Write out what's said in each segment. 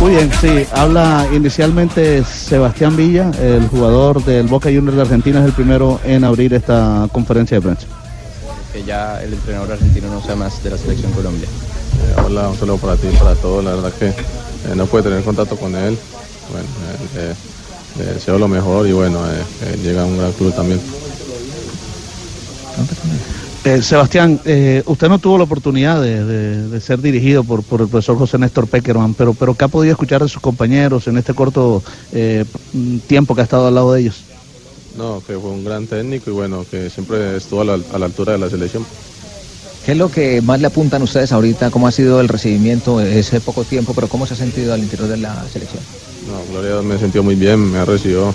Muy bien, sí, habla inicialmente Sebastián Villa, el jugador del Boca Juniors de Argentina, es el primero en abrir esta conferencia de prensa. Que ya el entrenador argentino no sea más de la selección Colombia. Eh, hola, un saludo para ti y para todos. La verdad que eh, no puede tener contacto con él. Bueno, eh, le deseo lo mejor y bueno, llega a un gran club también. Eh, Sebastián, eh, usted no tuvo la oportunidad de, ser dirigido por, por, el profesor José Néstor Peckerman, pero, pero ¿qué ha podido escuchar de sus compañeros en este corto eh, tiempo que ha estado al lado de ellos? No, que fue un gran técnico y bueno, que siempre estuvo a la, a la altura de la selección. ¿Qué es lo que más le apuntan ustedes ahorita? ¿Cómo ha sido el recibimiento ese poco tiempo, pero cómo se ha sentido al interior de la selección? No, Gloria me he sentido muy bien, me ha recibido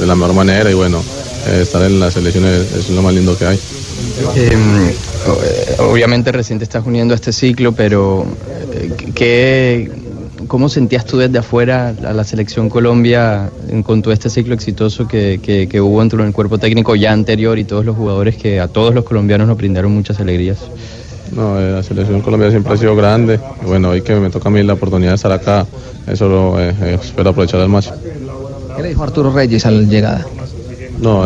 de la mejor manera y bueno, estar en la selección es lo más lindo que hay. Em, obviamente recién te estás uniendo a este ciclo, pero eh, ¿qué, ¿cómo sentías tú desde afuera a la selección Colombia con todo este ciclo exitoso que, que, hubo dentro del cuerpo técnico ya anterior y todos los jugadores que a todos los colombianos nos brindaron muchas alegrías? No, eh, la selección Colombia siempre ha sido grande. Bueno, hoy que me toca a mí la oportunidad de estar acá, eso lo eh, espero aprovechar al máximo. ¿Qué le dijo Arturo Reyes a la llegada? No,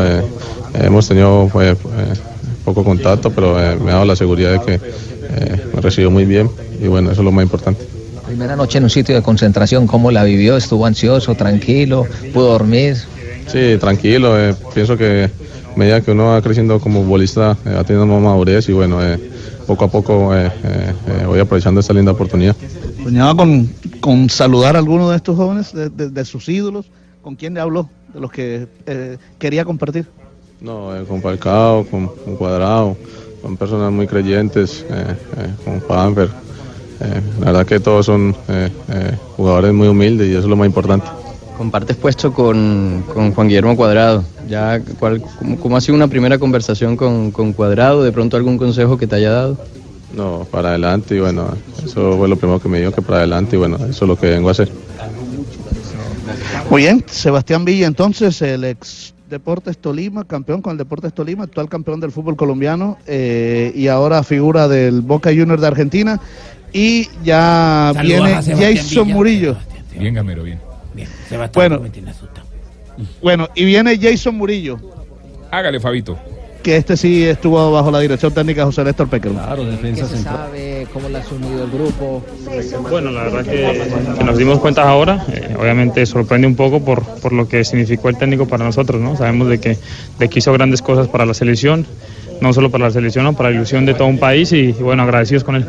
hemos tenido fue, poco contacto, pero eh, me ha dado la seguridad de que eh, me recibió muy bien y bueno, eso es lo más importante. Primera noche en un sitio de concentración, ¿cómo la vivió? ¿Estuvo ansioso, tranquilo? ¿Pudo dormir? Sí, tranquilo. Eh, pienso que a medida que uno va creciendo como bolista, ha tenido más madurez y bueno, poco a poco voy aprovechando esta linda oportunidad. ¿Soñaba con, con saludar a alguno de estos jóvenes, de, de sus ídolos? ¿Con quién le habló? De los que quería compartir. No, eh, con Falcao, con, Cuadrado, con personas muy creyentes, eh, eh, con Juanfer. la verdad que todos son jugadores muy humildes y eso es lo más importante. Compartes puesto con, Juan Guillermo Cuadrado. Ya, ¿cuál, cómo, ha sido una primera conversación con, con Cuadrado? ¿De pronto algún consejo que te haya dado? No, para adelante y bueno, eso fue lo primero que me dijo que para adelante y bueno, eso es lo que vengo a hacer. Muy bien, Sebastián Villa entonces, el ex Deportes Tolima, campeón con el Deportes Tolima, actual campeón del fútbol colombiano eh, y ahora figura del Boca Juniors de Argentina. Y ya viene Jason Murillo. Bien, Gamero, bien. bien. Bueno, bueno, y viene Jason Murillo. Hágale, Fabito que este sí estuvo bajo la dirección técnica de José Néstor Peckerman. Claro, defensa ¿Qué se sabe? ¿Cómo le ha asumido el grupo? Bueno, la verdad que, nos dimos cuenta ahora, eh, obviamente sorprende un poco por, por lo que significó el técnico para nosotros, ¿no? Sabemos de que, de que hizo grandes cosas para la selección, no solo para la selección, sino para la ilusión de todo un país y, bueno, agradecidos con él.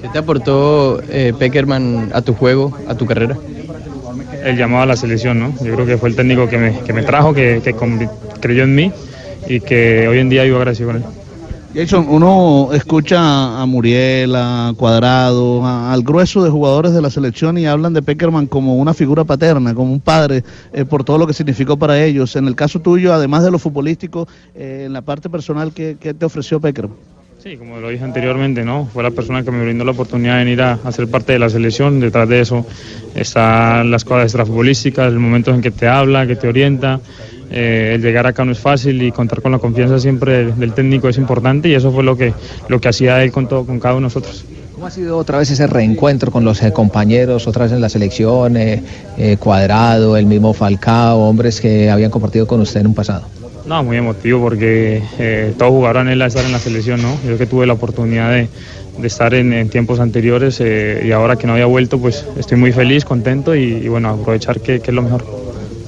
¿Qué te aportó eh, Peckerman a tu juego, a tu carrera? El llamado a la selección, ¿no? Yo creo que fue el técnico que me, que me trajo, que, que creyó en mí y que hoy en día vivo agradecido con él. Jason, uno escucha a Muriel, a Cuadrado, al grueso de jugadores de la selección y hablan de Peckerman como una figura paterna, como un padre, eh, por todo lo que significó para ellos. En el caso tuyo, además de lo futbolístico, eh, en la parte personal, ¿qué, te ofreció Peckerman? Sí, como lo dije anteriormente, ¿no? Fue la persona que me brindó la oportunidad de venir a, a ser parte de la selección. Detrás de eso están las cosas extrafutbolísticas, el momento en que te habla, que te orienta. Eh, el llegar acá no es fácil y contar con la confianza siempre del, técnico es importante y eso fue lo que, lo que hacía él con, todo, con cada uno de nosotros. ¿Cómo ha sido otra vez ese reencuentro con los eh, compañeros, otra vez en la selección, eh, Cuadrado, el mismo Falcao, hombres que habían compartido con usted en un pasado? No, muy emotivo porque todos jugaron él a estar en la selección, ¿no? Yo que tuve la oportunidad de, estar en, tiempos anteriores y ahora que no había vuelto, pues estoy muy feliz, contento y, bueno, aprovechar que es lo mejor.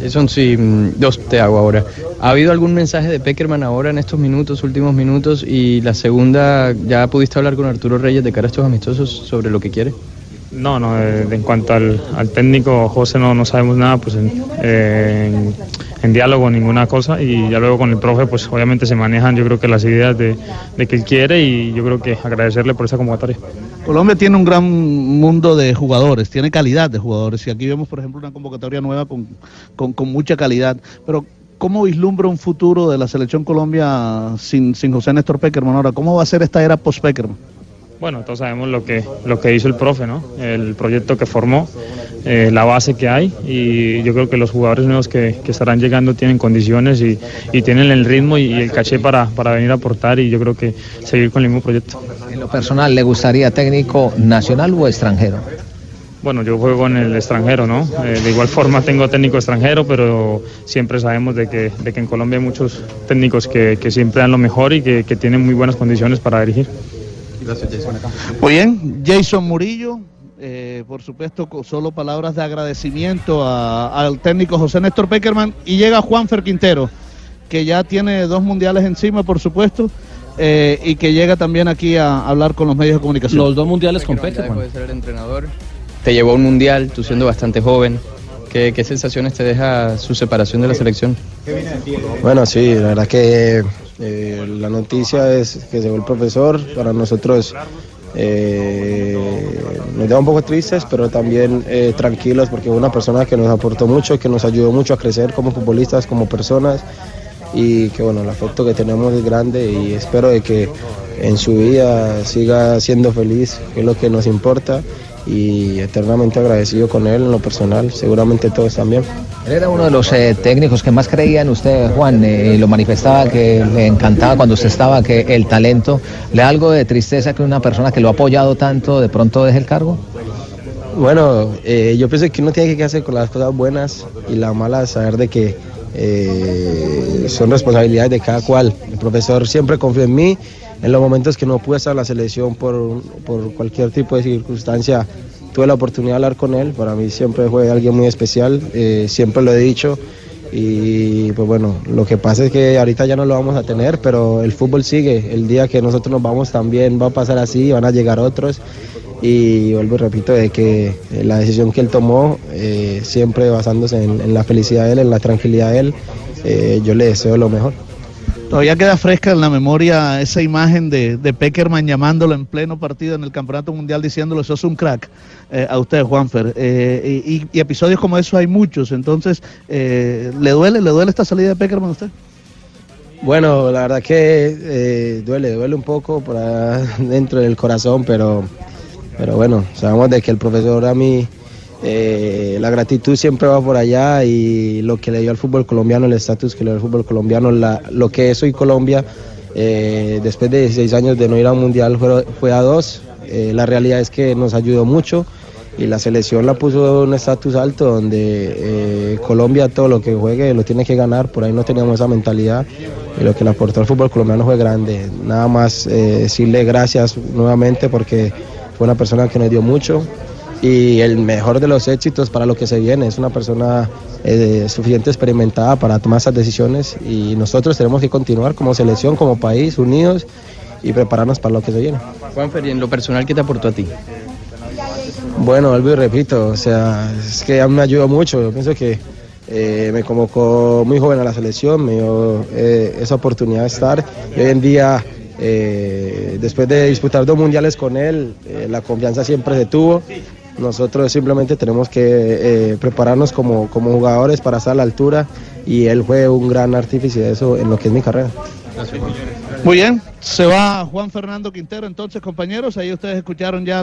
Son sí, mm, dos te hago ahora. ¿Ha habido algún mensaje de Peckerman ahora en estos minutos, últimos minutos? Y la segunda, ¿ya pudiste hablar con Arturo Reyes de cara a estos amistosos sobre lo que quiere? No, no, en cuanto al, técnico, José, no, no sabemos nada, pues en, diálogo ninguna cosa y ya luego con el profe, pues obviamente se manejan yo creo que las ideas de, de que él quiere y yo creo que agradecerle por esa convocatoria. Colombia tiene un gran mundo de jugadores, tiene calidad de jugadores y aquí vemos, por ejemplo, una convocatoria nueva con, con, mucha calidad, pero ¿cómo vislumbra un futuro de la selección Colombia sin, sin José Néstor Peckerman ahora? ¿Cómo va a ser esta era post-Peckerman? Bueno, todos sabemos lo que, lo que hizo el profe, ¿no? El proyecto que formó, eh, la base que hay y yo creo que los jugadores nuevos que, que estarán llegando tienen condiciones y, y tienen el ritmo y, el caché para, para, venir a aportar y yo creo que seguir con el mismo proyecto. En lo personal, ¿le gustaría técnico nacional o extranjero? Bueno, yo juego en el extranjero, ¿no? Eh, de igual forma tengo técnico extranjero, pero siempre sabemos de que, de que en Colombia hay muchos técnicos que, que siempre dan lo mejor y que, que tienen muy buenas condiciones para dirigir. Gracias, Jason. Muy bien, Jason Murillo, eh, por supuesto, solo palabras de agradecimiento a- al técnico José Néstor Peckerman. Y llega Juanfer Quintero, que ya tiene dos mundiales encima, por supuesto, eh, y que llega también aquí a hablar con los medios de comunicación. Los dos mundiales con Peckerman de ser el entrenador. Te llevó a un mundial, tú siendo bastante joven. ¿Qué, qué sensaciones te deja su separación de la selección? Bueno, sí, la verdad que eh, la noticia es que se fue el profesor. Para nosotros eh, nos deja un poco tristes, pero también eh, tranquilos porque fue una persona que nos aportó mucho, que nos ayudó mucho a crecer como futbolistas, como personas y que bueno, el afecto que tenemos es grande y espero de que en su vida siga siendo feliz, que es lo que nos importa y eternamente agradecido con él en lo personal, seguramente todos también. Él era uno de los eh, técnicos que más creía en usted, Juan, eh, y lo manifestaba que le encantaba cuando usted estaba, que el talento, le da algo de tristeza que una persona que lo ha apoyado tanto de pronto deje el cargo. Bueno, eh, yo pienso que uno tiene que hacer con las cosas buenas y las malas, saber de que eh, son responsabilidades de cada cual. El profesor siempre confió en mí. En los momentos que no pude estar en la selección por, por cualquier tipo de circunstancia, tuve la oportunidad de hablar con él. Para mí siempre fue alguien muy especial, eh, siempre lo he dicho. Y pues bueno, lo que pasa es que ahorita ya no lo vamos a tener, pero el fútbol sigue. El día que nosotros nos vamos también va a pasar así, van a llegar otros. Y vuelvo y repito de que eh, la decisión que él tomó, eh, siempre basándose en, la felicidad de él, en la tranquilidad de él, yo le deseo lo mejor. Todavía queda fresca en la memoria esa imagen de, de Peckerman llamándolo en pleno partido en el Campeonato Mundial diciéndolo, sos un crack eh, a usted, Juanfer. Eh, y, episodios como eso hay muchos, entonces, eh, ¿le duele le duele esta salida de Peckerman a usted? Bueno, la verdad que duele, duele un poco por ahí dentro del corazón, pero, pero bueno, sabemos de que el profesor a mí, eh, la gratitud siempre va por allá y lo que le dio al fútbol colombiano, el estatus que le dio al fútbol colombiano, lo que es hoy Colombia, eh, después de 16 años de no ir a un mundial fue, a dos. Eh, la realidad es que nos ayudó mucho y la selección la puso un estatus alto donde Colombia todo lo que juegue lo tiene que ganar, por ahí no teníamos esa mentalidad y lo que le aportó al fútbol colombiano fue grande. Nada más decirle gracias nuevamente porque fue una persona que nos dio mucho y el mejor de los éxitos para lo que se viene. Es una persona eh, suficiente experimentada para tomar esas decisiones y nosotros tenemos que continuar como selección, como país, unidos y prepararnos para lo que se viene. Juanfer, y en lo personal, ¿qué te aportó a ti? Bueno, vuelvo y repito, o sea, es que a mí me ayudó mucho. Yo pienso que eh, me convocó muy joven a la selección, me dio eh, esa oportunidad de estar. Y hoy en día, eh, después de disputar dos mundiales con él, la confianza siempre se tuvo. Nosotros simplemente tenemos que eh, prepararnos como, como jugadores para estar a la altura y él fue un gran artífice de eso en lo que es mi carrera. Muy bien, se va Juan Fernando Quintero entonces, compañeros, ahí ustedes escucharon ya